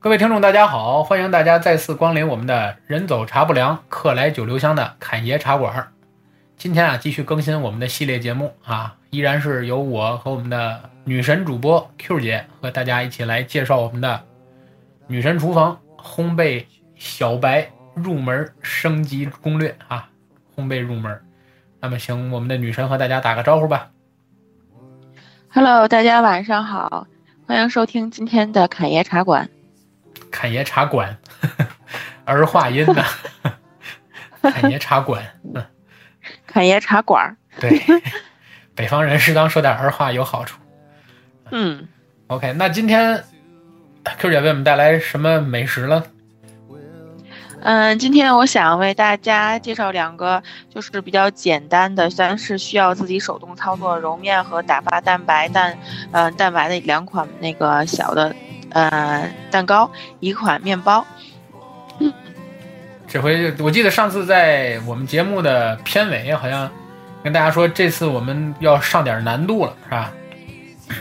各位听众，大家好！欢迎大家再次光临我们的“人走茶不凉，客来酒留香”的侃爷茶馆。今天啊，继续更新我们的系列节目啊，依然是由我和我们的女神主播 Q 姐和大家一起来介绍我们的女神厨房烘焙小白入门升级攻略啊，烘焙入门。那么，请我们的女神和大家打个招呼吧。Hello，大家晚上好，欢迎收听今天的侃爷茶馆。侃爷茶馆，儿化音的。侃爷茶馆，嗯，侃爷茶馆儿，对，北方人适当说点儿话有好处。嗯，OK，那今天 Q 姐为我们带来什么美食了？嗯，今天我想为大家介绍两个就是比较简单的，但是需要自己手动操作揉面和打发蛋白蛋，呃，蛋白的两款那个小的呃蛋糕，一款面包。这回我记得上次在我们节目的片尾好像跟大家说，这次我们要上点难度了，是吧？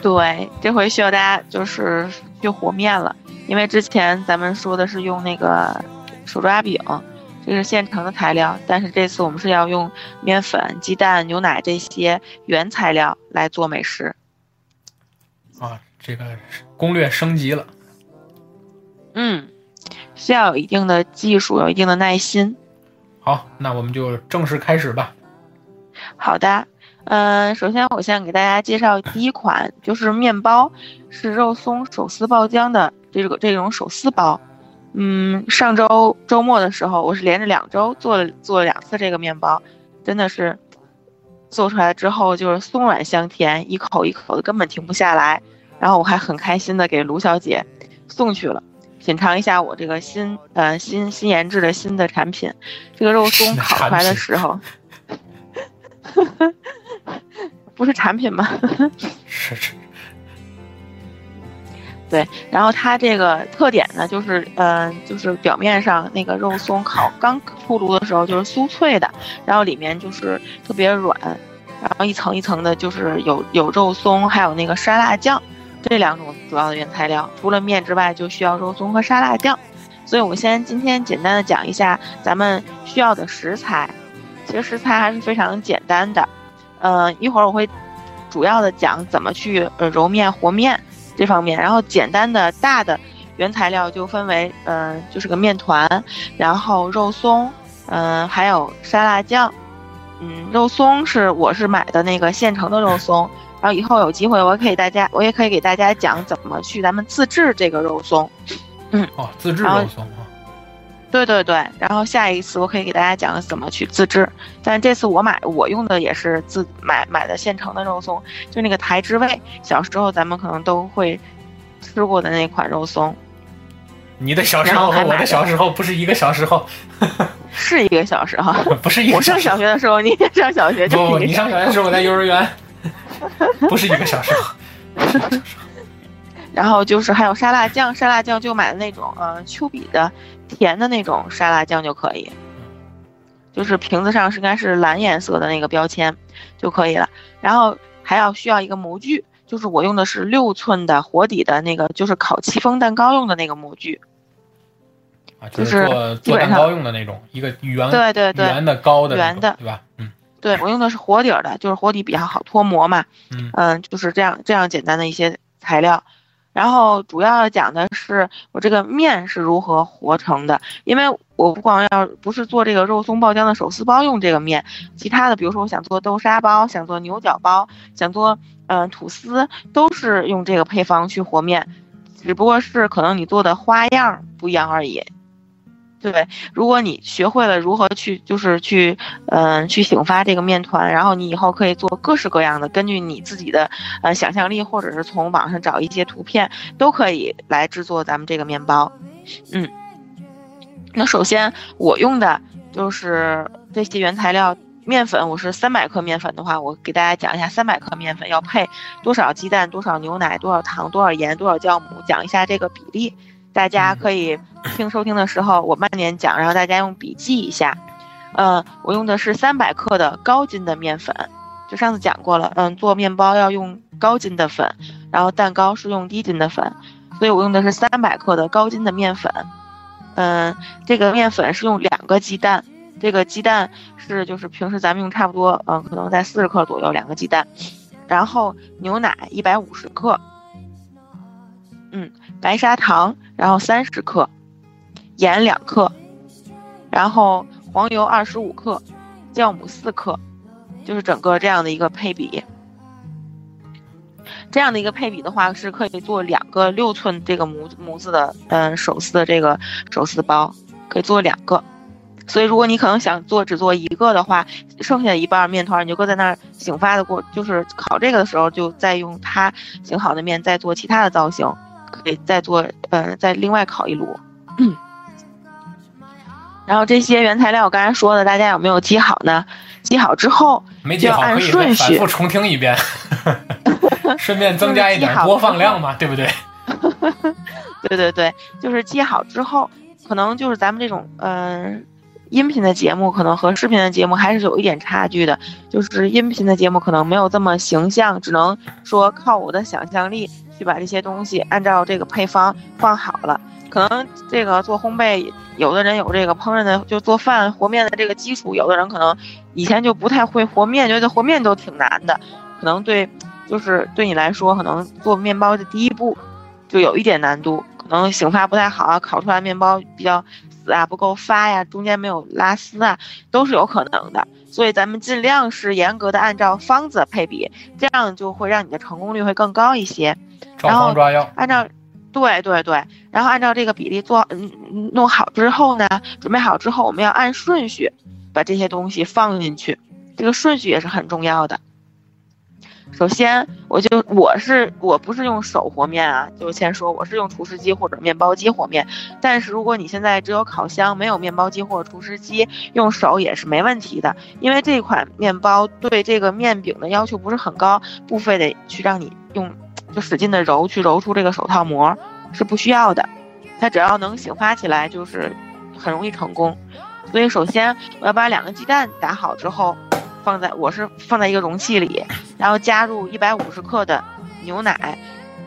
对，这回需要大家就是去和面了，因为之前咱们说的是用那个手抓饼，这是现成的材料，但是这次我们是要用面粉、鸡蛋、牛奶这些原材料来做美食。啊，这个攻略升级了。嗯，需要有一定的技术，有一定的耐心。好，那我们就正式开始吧。好的，嗯、首先我先给大家介绍第一款，就是面包，是肉松手撕爆浆的这个这种手撕包。嗯，上周周末的时候，我是连着两周做了做了两次这个面包，真的是做出来之后就是松软香甜，一口一口的根本停不下来。然后我还很开心的给卢小姐送去了，品尝一下我这个新呃新新研制的新的产品。这个肉松烤出来的时候，不是产品吗？是是，然后它这个特点呢，就是嗯、呃就是表面上那个肉松烤刚出炉的时候就是酥脆的，然后里面就是特别软，然后一层一层的，就是有有肉松，还有那个沙拉酱这两种主要的原材料。除了面之外，就需要肉松和沙拉酱。所以我们先今天简单的讲一下咱们需要的食材。其实食材还是非常简单的，嗯、一会儿我会主要的讲怎么去呃揉面和面。这方面，然后简单的大的原材料就分为，嗯、就是个面团，然后肉松，嗯、还有沙拉酱，嗯，肉松是我是买的那个现成的肉松，然后以后有机会我可以大家我也可以给大家讲怎么去咱们自制这个肉松，嗯哦，自制肉松啊。对对对，然后下一次我可以给大家讲怎么去自制，但这次我买我用的也是自买买的现成的肉松，就那个台之味，小时候咱们可能都会吃过的那款肉松。你的小时候和我的小时候不是一个小时候，是一个小时哈。不是一个我上小时候小学的时候，你也上小学就你上小学的时候我在幼儿园，不是一个小时候。不是一个小时候然后就是还有沙拉酱，沙拉酱就买的那种呃丘比的甜的那种沙拉酱就可以，就是瓶子上是应该是蓝颜色的那个标签就可以了。然后还要需要一个模具，就是我用的是六寸的活底的那个，就是烤戚风蛋糕用的那个模具。啊，就是是做蛋糕用的那种，一个圆对对对圆的高的圆的对吧？嗯对我用的是活底儿的，就是活底比较好脱模嘛。嗯嗯，就是这样这样简单的一些材料。然后主要讲的是我这个面是如何和成的，因为我不光要不是做这个肉松爆浆的手撕包用这个面，其他的比如说我想做豆沙包，想做牛角包，想做嗯、吐司，都是用这个配方去和面，只不过是可能你做的花样不一样而已。对，如果你学会了如何去，就是去，嗯、去醒发这个面团，然后你以后可以做各式各样的，根据你自己的呃想象力，或者是从网上找一些图片，都可以来制作咱们这个面包。嗯，那首先我用的就是这些原材料。面粉，我是三百克面粉的话，我给大家讲一下三百克面粉要配多少鸡蛋、多少牛奶、多少糖、多少盐、多少酵母，讲一下这个比例。大家可以听收听的时候，我慢点讲，然后大家用笔记一下。嗯，我用的是三百克的高筋的面粉，就上次讲过了。嗯，做面包要用高筋的粉，然后蛋糕是用低筋的粉。所以我用的是三百克的高筋的面粉。嗯，这个面粉是用两个鸡蛋，这个鸡蛋是就是平时咱们用差不多，嗯，可能在四十克左右两个鸡蛋，然后牛奶一百五十克，嗯，白砂糖然后三十克，盐两克，然后黄油二十五克，酵母四克，就是整个这样的一个配比。这样的一个配比的话，是可以做两个六寸这个模模子的，嗯，手撕的这个手撕包，可以做两个。所以如果你可能想做只做一个的话，剩下一半面团你就搁在那儿醒发的过，就是烤这个的时候，就再用它醒好的面再做其他的造型，可以再做，嗯，再另外烤一炉。然后这些原材料我刚才说的，大家有没有记好呢？记好之后，没记好可以反复重听一遍。顺便增加一点播放量嘛，对不对？对对对，就是记好之后，可能就是咱们这种嗯音频的节目，可能和视频的节目还是有一点差距的。就是音频的节目可能没有这么形象，只能说靠我的想象力去把这些东西按照这个配方放好了。可能这个做烘焙，有的人有这个烹饪的，就做饭和面的这个基础；有的人可能以前就不太会和面，觉得和面都挺难的，可能对。就是对你来说，可能做面包的第一步就有一点难度，可能醒发不太好，烤出来面包比较死啊，不够发呀，中间没有拉丝啊，都是有可能的。所以咱们尽量是严格的按照方子配比，这样就会让你的成功率会更高一些。然后按照，对对对，然后按照这个比例做，嗯，弄好之后呢，准备好之后，我们要按顺序把这些东西放进去，这个顺序也是很重要的。首先，我就我是我不是用手和面啊，就先说我是用厨师机或者面包机和面。但是如果你现在只有烤箱，没有面包机或者厨师机，用手也是没问题的。因为这款面包对这个面饼的要求不是很高，不非得去让你用就使劲的揉去揉出这个手套膜，是不需要的。它只要能醒发起来，就是很容易成功。所以首先我要把两个鸡蛋打好之后。放在我是放在一个容器里，然后加入一百五十克的牛奶，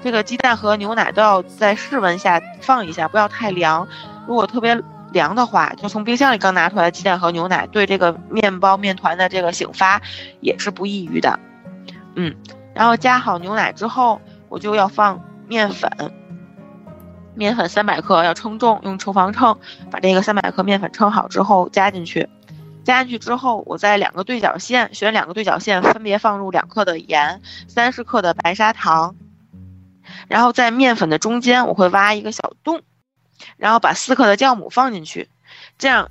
这个鸡蛋和牛奶都要在室温下放一下，不要太凉。如果特别凉的话，就从冰箱里刚拿出来的鸡蛋和牛奶，对这个面包面团的这个醒发也是不易于的。嗯，然后加好牛奶之后，我就要放面粉，面粉三百克要称重，用厨房秤把这个三百克面粉称好之后加进去。加进去之后，我在两个对角线选两个对角线，分别放入两克的盐，三十克的白砂糖，然后在面粉的中间我会挖一个小洞，然后把四克的酵母放进去，这样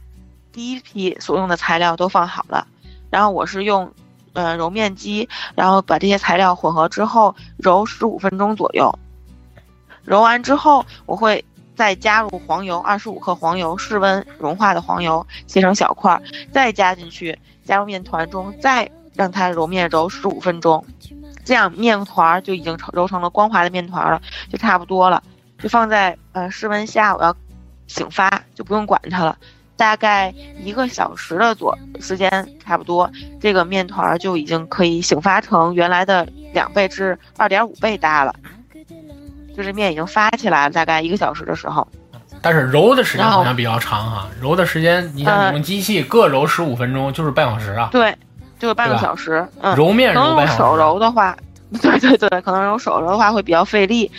第一批所用的材料都放好了，然后我是用呃揉面机，然后把这些材料混合之后揉十五分钟左右，揉完之后我会。再加入黄油，二十五克黄油，室温融化的黄油，切成小块，再加进去，加入面团中，再让它揉面揉十五分钟，这样面团就已经揉成了光滑的面团了，就差不多了，就放在呃室温下，我要醒发，就不用管它了，大概一个小时的左时间差不多，这个面团就已经可以醒发成原来的两倍至二点五倍大了。就是面已经发起来了，大概一个小时的时候，但是揉的时间好像比较长哈。揉的时间，你想你用机器各揉十五分钟，就是半小时啊。对，就是半个小时。嗯，揉面可能用手揉的话，对对对，可能揉手揉的话会比较费力。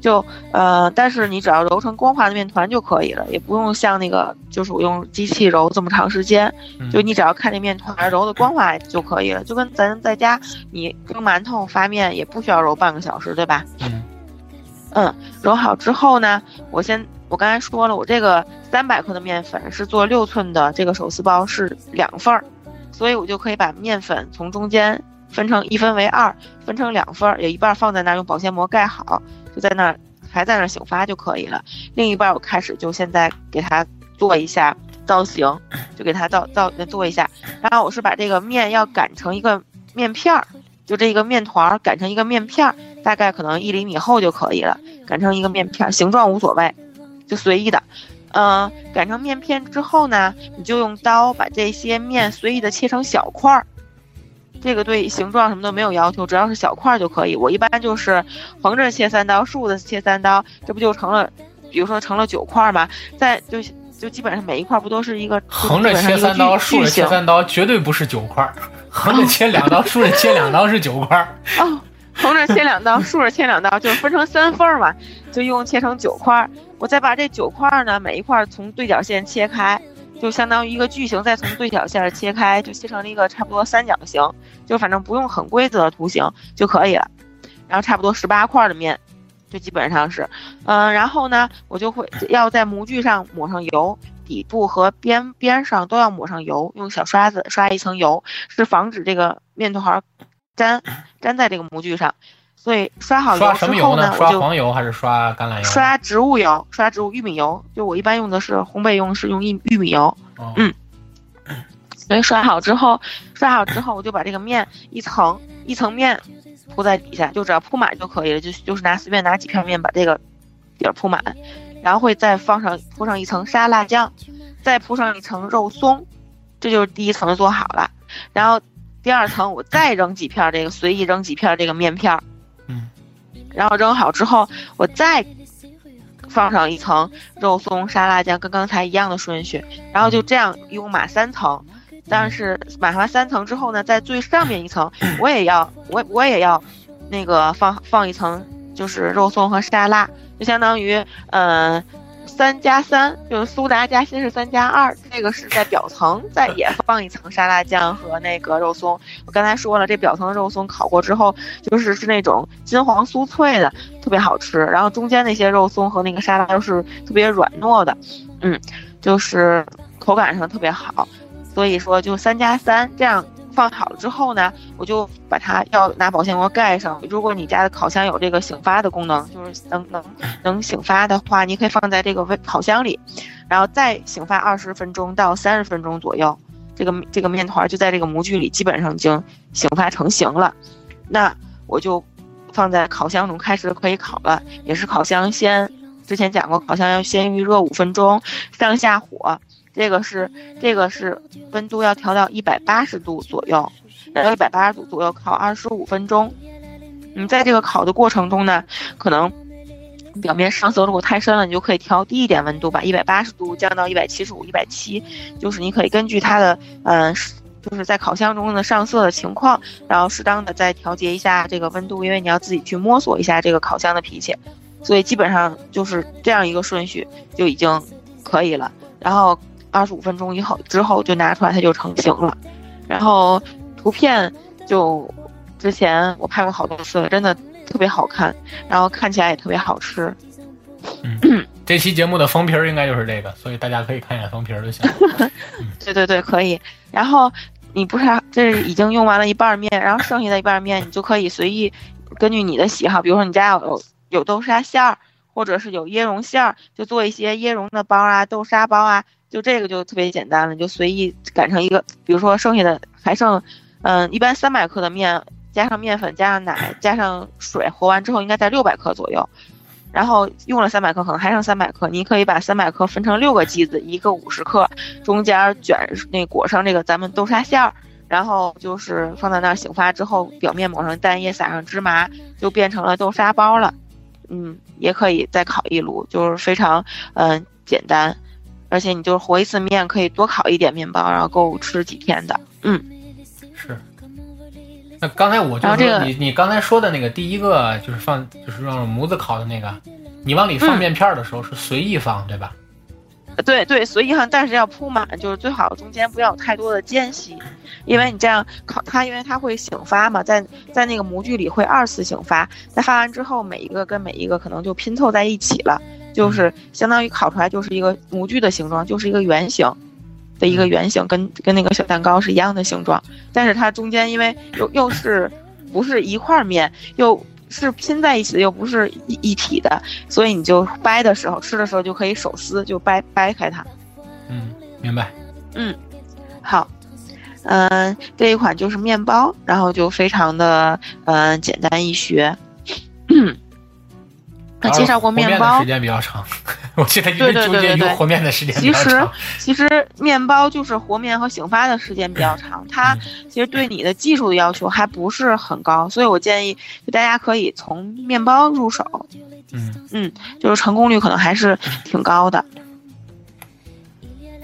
就呃，但是你只要揉成光滑的面团就可以了，也不用像那个就是我用机器揉这么长时间。就你只要看这面团揉的光滑就可以了，就跟咱在家你蒸馒头发面也不需要揉半个小时，对吧？嗯。嗯，揉好之后呢，我先我刚才说了，我这个三百克的面粉是做六寸的这个手撕包是两份儿，所以我就可以把面粉从中间分成一分为二，分成两份儿，有一半放在那儿用保鲜膜盖好，就在那儿还在那儿醒发就可以了。另一半我开始就现在给它做一下造型，就给它造造做一下，然后我是把这个面要擀成一个面片儿。就这一个面团擀成一个面片儿，大概可能一厘米厚就可以了。擀成一个面片儿，形状无所谓，就随意的。嗯，擀成面片之后呢，你就用刀把这些面随意的切成小块儿。这个对形状什么都没有要求，只要是小块儿就可以。我一般就是横着切三刀，竖着切三刀，这不就成了，比如说成了九块嘛？再就就基本上每一块不都是一个横着切三刀，竖着切三刀，绝对不是九块。横着切两刀，竖着切两刀是九块。哦，横着切两刀，竖着切两刀，就分成三份儿嘛，就一共切成九块儿。我再把这九块儿呢，每一块儿从对角线切开。就相当于一个矩形，再从对角线切开，就切成了一个差不多三角形，就反正不用很规则的图形就可以了。然后差不多十八块的面，就基本上是，嗯，然后呢，我就会要在模具上抹上油，底部和边边上都要抹上油，用小刷子刷一层油，是防止这个面团粘粘在这个模具上。所以刷好油之后呢，刷黄油还是刷橄榄油？刷植物油，刷植物玉米油。就我一般用的是烘焙用是用玉玉米油。嗯。所以刷好之后，刷好之后我就把这个面一层一层面铺在底下，就只要铺满就可以了。就就是拿随便拿几片面把这个底儿铺满，然后会再放上铺上一层沙拉酱，再铺上一层肉松，这就是第一层做好了。然后第二层我再扔几片这个随意扔几片这个面片儿。然后扔好之后，我再放上一层肉松沙拉酱，跟刚才一样的顺序。然后就这样一共码三层。但是码完三层之后呢，在最上面一层，我也要我我也要那个放放一层，就是肉松和沙拉，就相当于嗯。三加三就是苏达加新是三加二，这个是在表层再也放一层沙拉酱和那个肉松。我刚才说了，这表层的肉松烤过之后，就是是那种金黄酥脆的，特别好吃。然后中间那些肉松和那个沙拉都是特别软糯的，嗯，就是口感上特别好。所以说就三加三这样。放好了之后呢，我就把它要拿保鲜膜盖上。如果你家的烤箱有这个醒发的功能，就是能能能醒发的话，你可以放在这个微烤箱里，然后再醒发二十分钟到三十分钟左右，这个这个面团就在这个模具里基本上已经醒发成型了。那我就放在烤箱中开始可以烤了，也是烤箱先之前讲过，烤箱要先预热五分钟，上下火。这个是这个是温度要调到一百八十度左右，然后一百八十度左右烤二十五分钟。你在这个烤的过程中呢，可能表面上色如果太深了，你就可以调低一点温度，把一百八十度降到一百七十五、一百七，就是你可以根据它的嗯，就是在烤箱中的上色的情况，然后适当的再调节一下这个温度，因为你要自己去摸索一下这个烤箱的脾气，所以基本上就是这样一个顺序就已经可以了，然后。二十五分钟以后之后就拿出来，它就成型了。然后图片就之前我拍过好多次了，真的特别好看，然后看起来也特别好吃。嗯，这期节目的封皮儿应该就是这个，所以大家可以看一眼封皮儿就行。对对对，可以。然后你不是这已经用完了一半面，然后剩下的一半面你就可以随意根据你的喜好，比如说你家有有豆沙馅儿，或者是有椰蓉馅儿，就做一些椰蓉的包啊、豆沙包啊。就这个就特别简单了，就随意擀成一个，比如说剩下的还剩，嗯，一般三百克的面，加上面粉，加上奶，加上水，和完之后应该在六百克左右。然后用了三百克，可能还剩三百克，你可以把三百克分成六个剂子，一个五十克，中间卷那裹上这个咱们豆沙馅儿，然后就是放在那儿醒发之后，表面抹上蛋液，撒上芝麻，就变成了豆沙包了。嗯，也可以再烤一炉，就是非常嗯简单。而且你就是和一次面可以多烤一点面包，然后够吃几天的。嗯，是。那刚才我就说你你刚才说的那个第一个就是放就是用模子烤的那个，你往里放面片的时候是随意放对吧？对对，所以哈，但是要铺满，就是最好中间不要有太多的间隙，因为你这样烤它，因为它会醒发嘛，在在那个模具里会二次醒发，在发完之后每一个跟每一个可能就拼凑在一起了。就是相当于烤出来就是一个模具的形状，就是一个圆形的一个圆形，跟跟那个小蛋糕是一样的形状。但是它中间因为又又是不是一块面，又是拼在一起的，又不是一一体的，所以你就掰的时候，吃的时候就可以手撕，就掰掰开它。嗯，明白。嗯，好。嗯，这一款就是面包，然后就非常的嗯简单易学。介绍过面包，时间比较长，我记得一直纠结于和面的时间比较长。其实，其实面包就是和面和醒发的时间比较长，它其实对你的技术的要求还不是很高，所以我建议就大家可以从面包入手。嗯嗯，就是成功率可能还是挺高的。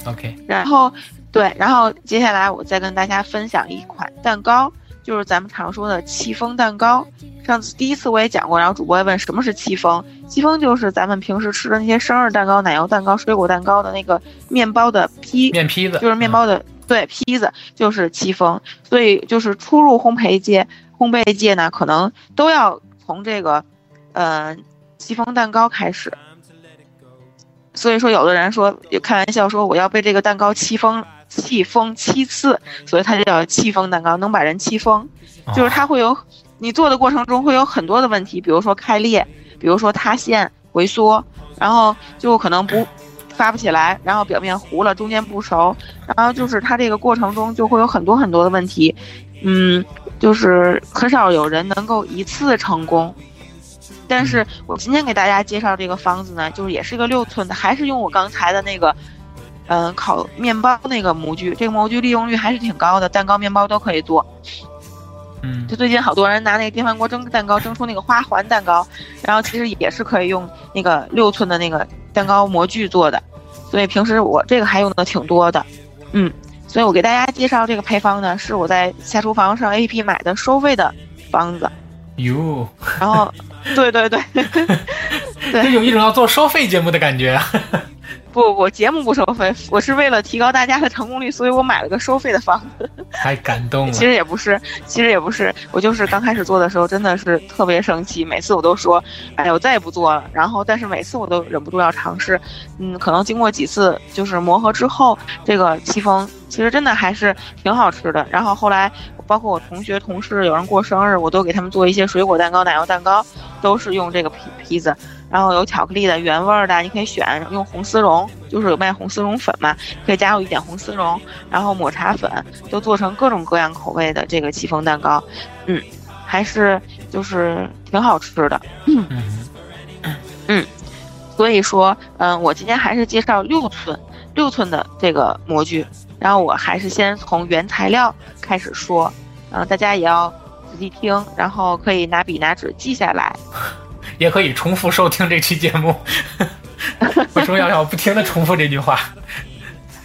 OK，然后对，然后接下来我再跟大家分享一款蛋糕。就是咱们常说的戚风蛋糕，上次第一次我也讲过，然后主播也问什么是戚风，戚风就是咱们平时吃的那些生日蛋糕、奶油蛋糕、水果蛋糕的那个面包的坯，面坯子，就是面包的对坯子，就是戚风。所以就是初入烘焙界，烘焙界呢可能都要从这个，呃，戚风蛋糕开始。所以说，有的人说开玩笑说我要被这个蛋糕戚风。气疯七次，所以它就叫气疯蛋糕，能把人气疯。就是它会有，你做的过程中会有很多的问题，比如说开裂，比如说塌陷、回缩，然后就可能不发不起来，然后表面糊了，中间不熟，然后就是它这个过程中就会有很多很多的问题。嗯，就是很少有人能够一次成功。但是我今天给大家介绍这个方子呢，就是也是一个六寸的，还是用我刚才的那个。嗯，烤面包那个模具，这个模具利用率还是挺高的，蛋糕、面包都可以做。嗯，就最近好多人拿那个电饭锅蒸蛋糕，蒸出那个花环蛋糕，然后其实也是可以用那个六寸的那个蛋糕模具做的。所以平时我这个还用的挺多的。嗯，所以我给大家介绍这个配方呢，是我在下厨房上 A P P 买的收费的方子。哟，然后，对对对，对，有一种要做收费节目的感觉。不不不，节目不收费，我是为了提高大家的成功率，所以我买了个收费的房子。太感动了。其实也不是，其实也不是，我就是刚开始做的时候真的是特别生气，每次我都说，哎，我再也不做了。然后，但是每次我都忍不住要尝试。嗯，可能经过几次就是磨合之后，这个戚风其实真的还是挺好吃的。然后后来，包括我同学、同事有人过生日，我都给他们做一些水果蛋糕、奶油蛋糕，都是用这个坯坯子。然后有巧克力的原味的，你可以选用红丝绒，就是有卖红丝绒粉嘛，可以加入一点红丝绒，然后抹茶粉，就做成各种各样口味的这个戚风蛋糕，嗯，还是就是挺好吃的，嗯嗯，所以说，嗯，我今天还是介绍六寸六寸的这个模具，然后我还是先从原材料开始说，嗯，大家也要仔细听，然后可以拿笔拿纸记下来。也可以重复收听这期节目，为什么要要不停的重复这句话？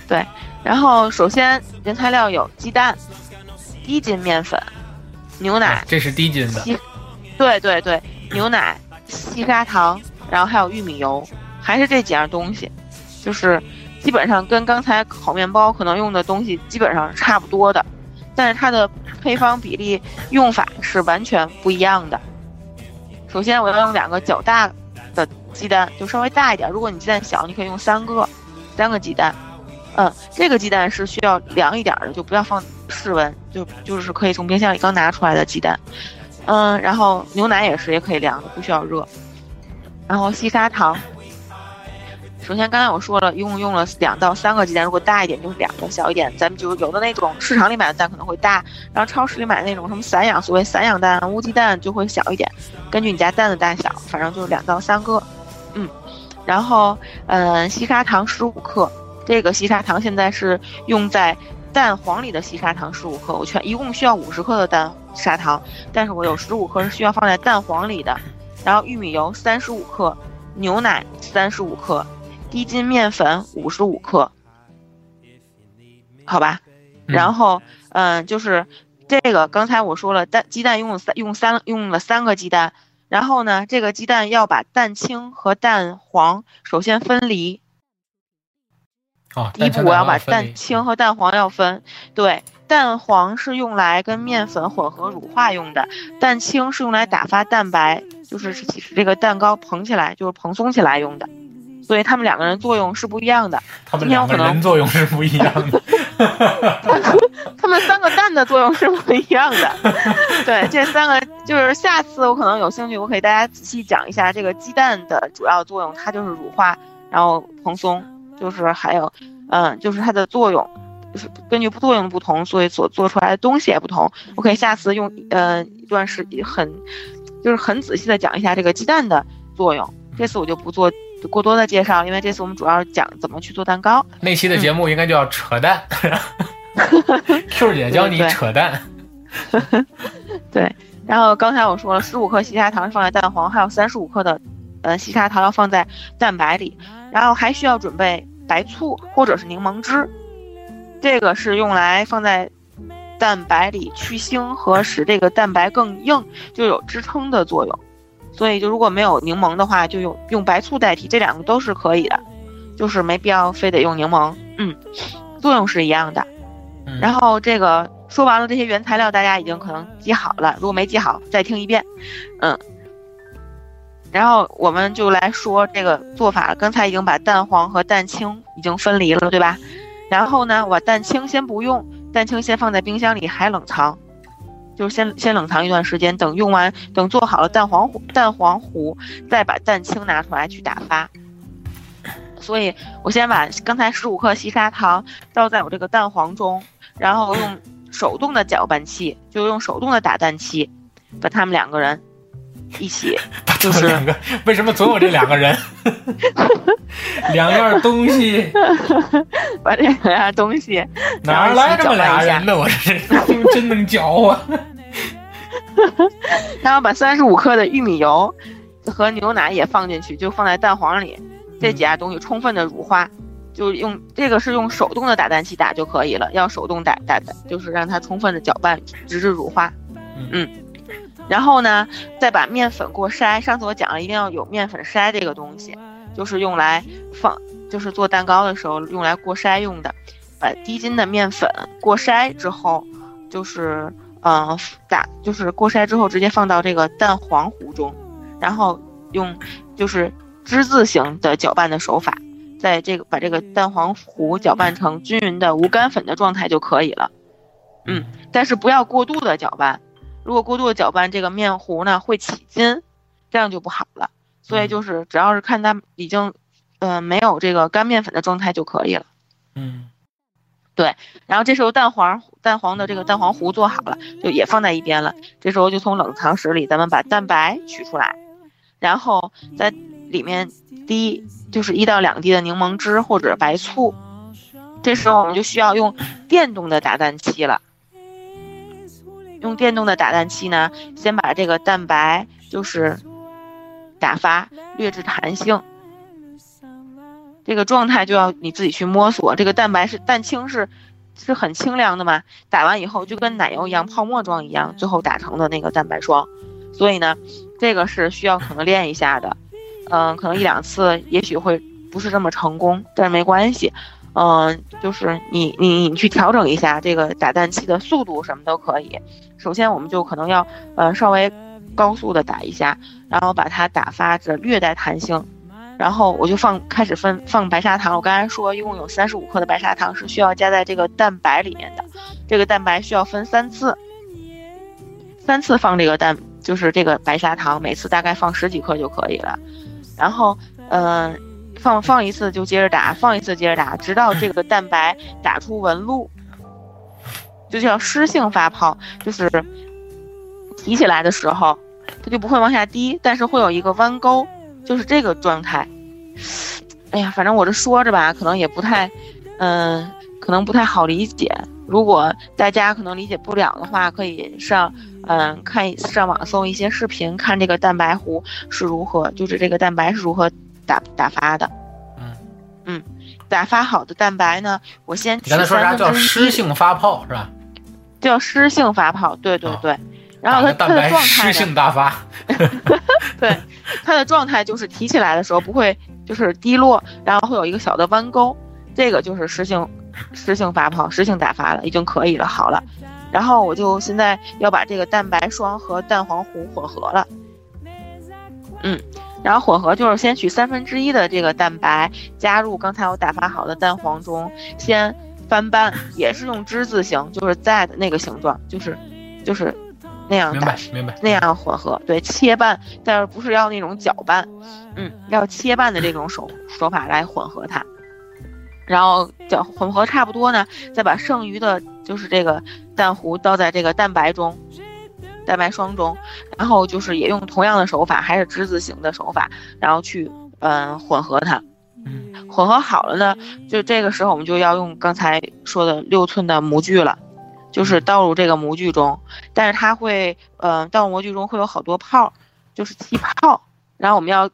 对，然后首先原材料有鸡蛋、低筋面粉、牛奶，这是低筋的。对对对，牛奶、细砂糖，然后还有玉米油，还是这几样东西，就是基本上跟刚才烤面包可能用的东西基本上是差不多的，但是它的配方比例用法是完全不一样的。首先，我要用两个较大的鸡蛋，就稍微大一点。如果你鸡蛋小，你可以用三个，三个鸡蛋。嗯，这个鸡蛋是需要凉一点的，就不要放室温，就就是可以从冰箱里刚拿出来的鸡蛋。嗯，然后牛奶也是，也可以凉的，不需要热。然后细砂糖。首先，刚才我说了，一共用了两到三个鸡蛋，如果大一点就是两个，小一点咱们就有的那种市场里买的蛋可能会大，然后超市里买那种什么散养，所谓散养蛋、乌鸡蛋就会小一点，根据你家蛋的大小，反正就是两到三个，嗯，然后嗯，细砂糖十五克，这个细砂糖现在是用在蛋黄里的细砂糖十五克，我全一共需要五十克的蛋砂糖，但是我有十五克是需要放在蛋黄里的，然后玉米油三十五克，牛奶三十五克。低筋面粉五十五克，好吧，然后嗯，就是这个刚才我说了，蛋鸡蛋用三用三用了三个鸡蛋，然后呢，这个鸡蛋要把蛋清和蛋黄首先分离。哦，第一步我要把蛋清和蛋黄要分，对，蛋黄是用来跟面粉混合乳化用的，蛋清是用来打发蛋白，就是使这个蛋糕蓬起来，就是蓬松起来用的。所以他们两个人作用是不一样的。他们两个人作用是不一样的。他们三个蛋的作用是不一样的。对，这三个就是下次我可能有兴趣，我可以大家仔细讲一下这个鸡蛋的主要作用。它就是乳化，然后蓬松，就是还有，嗯，就是它的作用，就是根据作用不同，所以所做出来的东西也不同。我可以下次用呃一段时很，就是很仔细的讲一下这个鸡蛋的作用。这次我就不做。过多的介绍，因为这次我们主要讲怎么去做蛋糕。那期的节目应该叫扯淡，Q 姐教你扯淡。对，然后刚才我说了，十五克细砂糖放在蛋黄，还有三十五克的呃细砂糖要放在蛋白里，然后还需要准备白醋或者是柠檬汁，这个是用来放在蛋白里去腥和使这个蛋白更硬，就有支撑的作用。所以就如果没有柠檬的话，就用用白醋代替，这两个都是可以的，就是没必要非得用柠檬。嗯，作用是一样的。然后这个。说完了这些原材料，大家已经可能记好了。如果没记好，再听一遍。嗯，然后我们就来说这个做法。刚才已经把蛋黄和蛋清已经分离了，对吧？然后呢，我蛋清先不用，蛋清先放在冰箱里还冷藏，就是先先冷藏一段时间。等用完，等做好了蛋黄糊，蛋黄糊再把蛋清拿出来去打发。所以我先把刚才十五克细砂糖倒在我这个蛋黄中，然后用。手动的搅拌器，就用手动的打蛋器，把它们两个人一起，就是两个，为什么总有这两个人？两样东西，把这两样东西哪来这么俩人呢？我这真能搅啊。然后把三十五克的玉米油和牛奶也放进去，就放在蛋黄里，这几样东西充分的乳化。就用这个是用手动的打蛋器打就可以了，要手动打打的，就是让它充分的搅拌，直至乳化。嗯，然后呢，再把面粉过筛。上次我讲了，一定要有面粉筛这个东西，就是用来放，就是做蛋糕的时候用来过筛用的。把低筋的面粉过筛之后，就是嗯打，就是过筛之后直接放到这个蛋黄糊中，然后用就是之字形的搅拌的手法。在这个把这个蛋黄糊搅拌成均匀的无干粉的状态就可以了，嗯，但是不要过度的搅拌，如果过度的搅拌，这个面糊呢会起筋，这样就不好了。所以就是只要是看它已经，呃，没有这个干面粉的状态就可以了。嗯，对。然后这时候蛋黄蛋黄的这个蛋黄糊做好了，就也放在一边了。这时候就从冷藏室里咱们把蛋白取出来，然后在里面滴。就是一到两滴的柠檬汁或者白醋，这时候我们就需要用电动的打蛋器了。用电动的打蛋器呢，先把这个蛋白就是打发略至弹性，这个状态就要你自己去摸索。这个蛋白是蛋清是是很清凉的嘛，打完以后就跟奶油一样泡沫状一样，最后打成的那个蛋白霜。所以呢，这个是需要可能练一下的。嗯，可能一两次也许会不是这么成功，但是没关系。嗯，就是你你你去调整一下这个打蛋器的速度，什么都可以。首先，我们就可能要呃稍微高速的打一下，然后把它打发着略带弹性。然后我就放开始分放白砂糖。我刚才说一共有三十五克的白砂糖是需要加在这个蛋白里面的，这个蛋白需要分三次，三次放这个蛋就是这个白砂糖，每次大概放十几克就可以了。然后，嗯，放放一次就接着打，放一次接着打，直到这个蛋白打出纹路，就叫湿性发泡，就是提起来的时候，它就不会往下滴，但是会有一个弯钩，就是这个状态。哎呀，反正我这说着吧，可能也不太，嗯，可能不太好理解。如果大家可能理解不了的话，可以上。嗯，看上网搜一些视频，看这个蛋白糊是如何，就是这个蛋白是如何打打发的。嗯嗯，打发好的蛋白呢，我先你刚才说啥叫湿性发泡是吧？叫湿性发泡，对对对。然后它它的状态湿性大发。对，它的状态就是提起来的时候不会就是滴落，然后会有一个小的弯钩，这个就是湿性湿性发泡、湿性打发了，已经可以了，好了。然后我就现在要把这个蛋白霜和蛋黄糊混合了，嗯，然后混合就是先取三分之一的这个蛋白加入刚才我打发好的蛋黄中，先翻拌，也是用之字形，就是在的那个形状，就是就是那样明白明白那样混合，对，切拌，但是不是要那种搅拌，嗯，要切拌的这种手手法来混合它。然后搅混合差不多呢，再把剩余的，就是这个蛋糊倒在这个蛋白中，蛋白霜中，然后就是也用同样的手法，还是之字形的手法，然后去嗯混合它。嗯混合好了呢，就这个时候我们就要用刚才说的六寸的模具了，就是倒入这个模具中，但是它会，呃，倒入模具中会有好多泡，就是气泡，然后我们要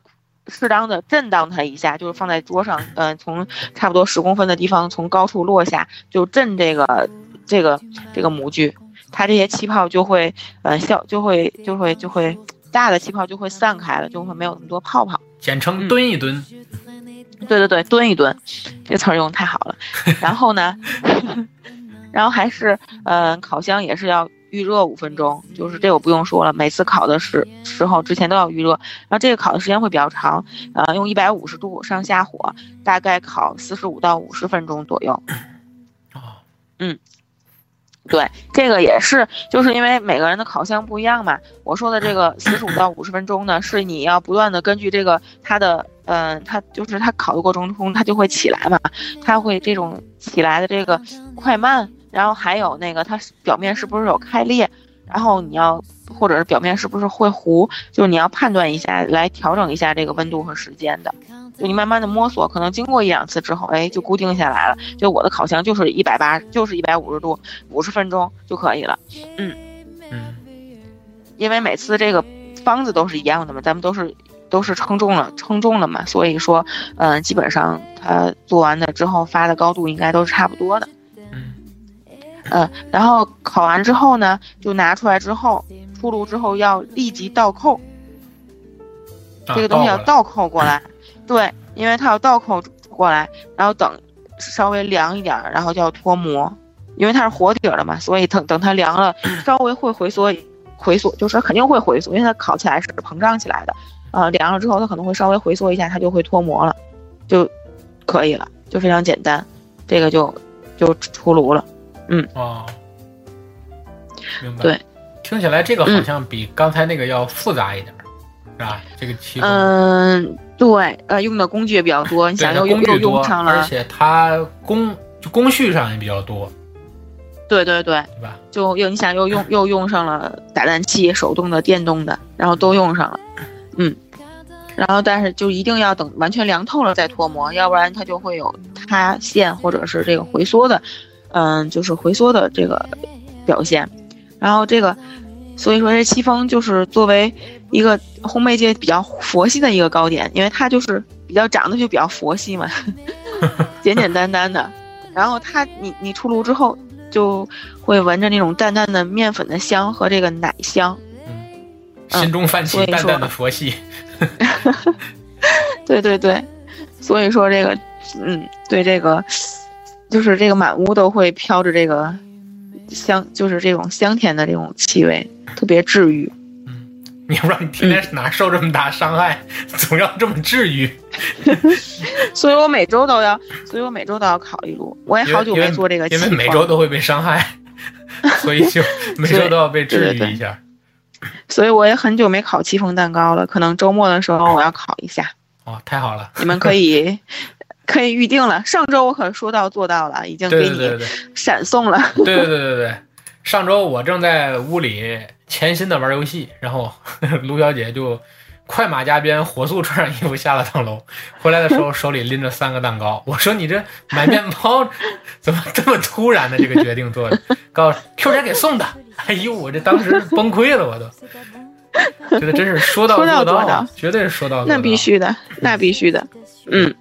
适当的震荡它一下，就是放在桌上，嗯、从差不多十公分的地方从高处落下，就震这个这个这个模具，它这些气泡就会，呃，消就会就会就会大的气泡就会散开了，就会没有那么多泡泡。简称蹲一蹲。对对对，蹲一蹲，这个词儿用的太好了。然后呢，然后还是，嗯、烤箱也是要预热五分钟，就是这我不用说了，每次烤的时时候之前都要预热。然后这个烤的时间会比较长，呃，用一百五十度上下火，大概烤四十五到五十分钟左右。哦，对，这个也是，就是因为每个人的烤箱不一样嘛。我说的这个四十五到五十分钟呢，是你要不断的根据这个它的，嗯、它就是它烤的过程中它就会起来嘛，它会这种起来的这个快慢，然后还有那个它表面是不是有开裂，然后你要或者是表面是不是会糊，就是你要判断一下，来调整一下这个温度和时间的。就你慢慢的摸索，可能经过一两次之后，哎，就固定下来了。就我的烤箱就是一百八，就是一百五十度，五十分钟就可以了。嗯因为每次这个方子都是一样的嘛，咱们都是都是称重了，称重了嘛，所以说，嗯、基本上它做完的之后发的高度应该都是差不多的。嗯嗯，然后烤完之后呢，就拿出来之后，出炉之后要立即倒扣，啊这个东西要倒扣过来。对，因为它要倒扣过来，然后等稍微凉一点儿，然后就要脱模，因为它是活底儿的嘛，所以等等它凉了，稍微会回缩，回缩就是肯定会回缩，因为它烤起来是膨胀起来的，呃，凉了之后它可能会稍微回缩一下，它就会脱模了，就可以了，就非常简单，这个就就出炉了。嗯哦，明白。对，听起来这个好嗯像比刚才那个要复杂一点儿，是吧？这个气功，嗯，对，呃，用的工具也比较多，你想又又工具多用，上了，而且它工就工序上也比较多，对对对，对吧？就又你想又用又用上了打蛋器，手动的、电动的，然后都用上了，嗯，然后但是就一定要等完全凉透了再脱模，要不然它就会有塌陷或者是这个回缩的，嗯，就是回缩的这个表现。然后这个，所以说这戚风就是作为一个烘焙界比较佛系的一个糕点，因为它就是比较长得就比较佛系嘛，简简单单的。然后它你你出炉之后就会闻着那种淡淡的面粉的香和这个奶香，嗯，心中泛起淡淡的佛系。对对对，所以说这个，嗯，对这个，就是这个满屋都会飘着这个香，就是这种香甜的这种气味，特别治愈。嗯，你不知道你天天哪受这么大伤害，总要这么治愈。所以我每周都要，所以我每周都要烤一炉。我也好久没做这个因为每周都会被伤害，所以就 每周都要被治愈一下。所以我也很久没烤戚风蛋糕了，可能周末的时候我要烤一下，哦，太好了！你们可以可以预定了。上周我可说到做到了，已经给你闪送了。对对对对对，上周我正在屋里潜心的玩游戏，然后 卢小姐就快马加鞭，火速穿上衣服下了趟楼，回来的时候 手里拎着三个蛋糕。我说你这买面包 怎么这么突然的这个决定做的？告诉 Q 姐给送的。哎呦，我这当时崩溃了，我都觉得真是说到做做到绝对是说到做到。那必须的，那必须的，嗯。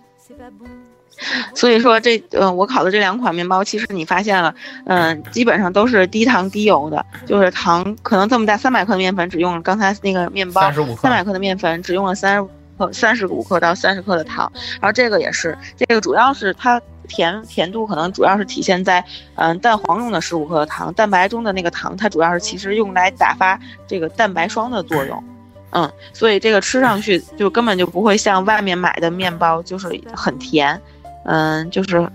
所以说这，呃，我烤的这两款面包，其实你发现了，嗯、基本上都是低糖低油的，就是糖可能这么大，三百克的面粉只用了刚才那个面包三十五克三，百克的面粉只用了三十克三十五克到三十克的糖，然后这个也是，这个主要是它甜甜度可能主要是体现在，嗯、蛋黄中的十五克的糖，蛋白中的那个糖，它主要是其实用来打发这个蛋白霜的作用。嗯，所以这个吃上去就根本就不会像外面买的面包就是很甜，嗯，就是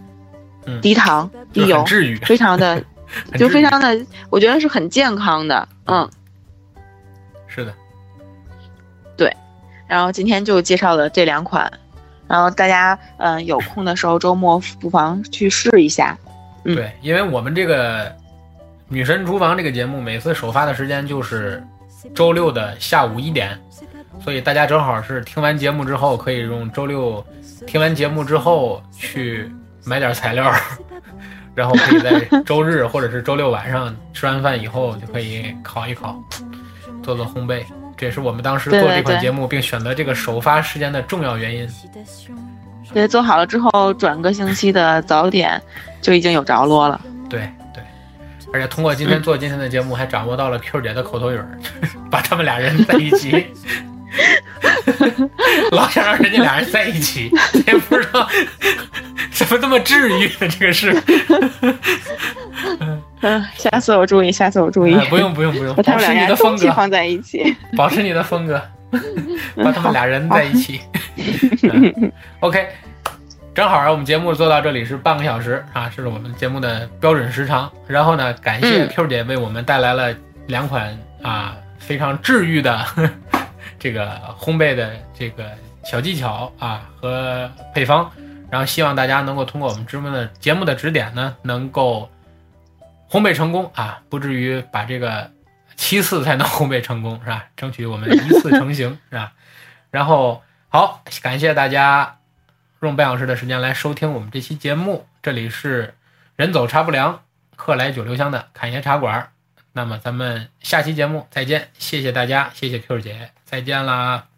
嗯低糖低油非常的 就非常的，我觉得是很健康的，嗯。是的。对然后今天就介绍了这两款，然后大家嗯、呃有空的时候周末不妨去试一下。嗯对，因为我们这个女神厨房这个节目，每次首发的时间就是周六的下午一点，所以大家正好是听完节目之后，可以用周六听完节目之后去买点材料，然后可以在周日或者是周六晚上吃完饭以后就可以烤一烤，做做烘焙。这也是我们当时做这款节目并选择这个首发时间的重要原因。对，做好了之后转个星期的早点就已经有着落了。对对，而且通过今天 做今天的节目，还掌握到了 Q 姐的口头语儿，把他们俩人在一起，老想让人家俩人在一起，也不知道怎么这么治愈的这个事。嗯，下次我注意，下次我注意。不用不用不用，把他们俩的风格放在一起，保持你的风格，把他们俩人在一起。OK，正好啊，我们节目做到这里是半个小时啊，是我们节目的标准时长。然后呢，感谢 Q 姐为我们带来了两款啊非常治愈的这个烘焙的这个小技巧啊和配方。然后希望大家能够通过我们直播的节目的指点呢，能够。烘焙成功啊，不至于把这个七次才能烘焙成功，是吧？争取我们一次成型，是吧？然后好，感谢大家用半小时的时间来收听我们这期节目。这里是人走茶不凉，客来酒留香的侃爷茶馆。那么咱们下期节目再见，谢谢大家，谢谢 Q 姐，再见啦。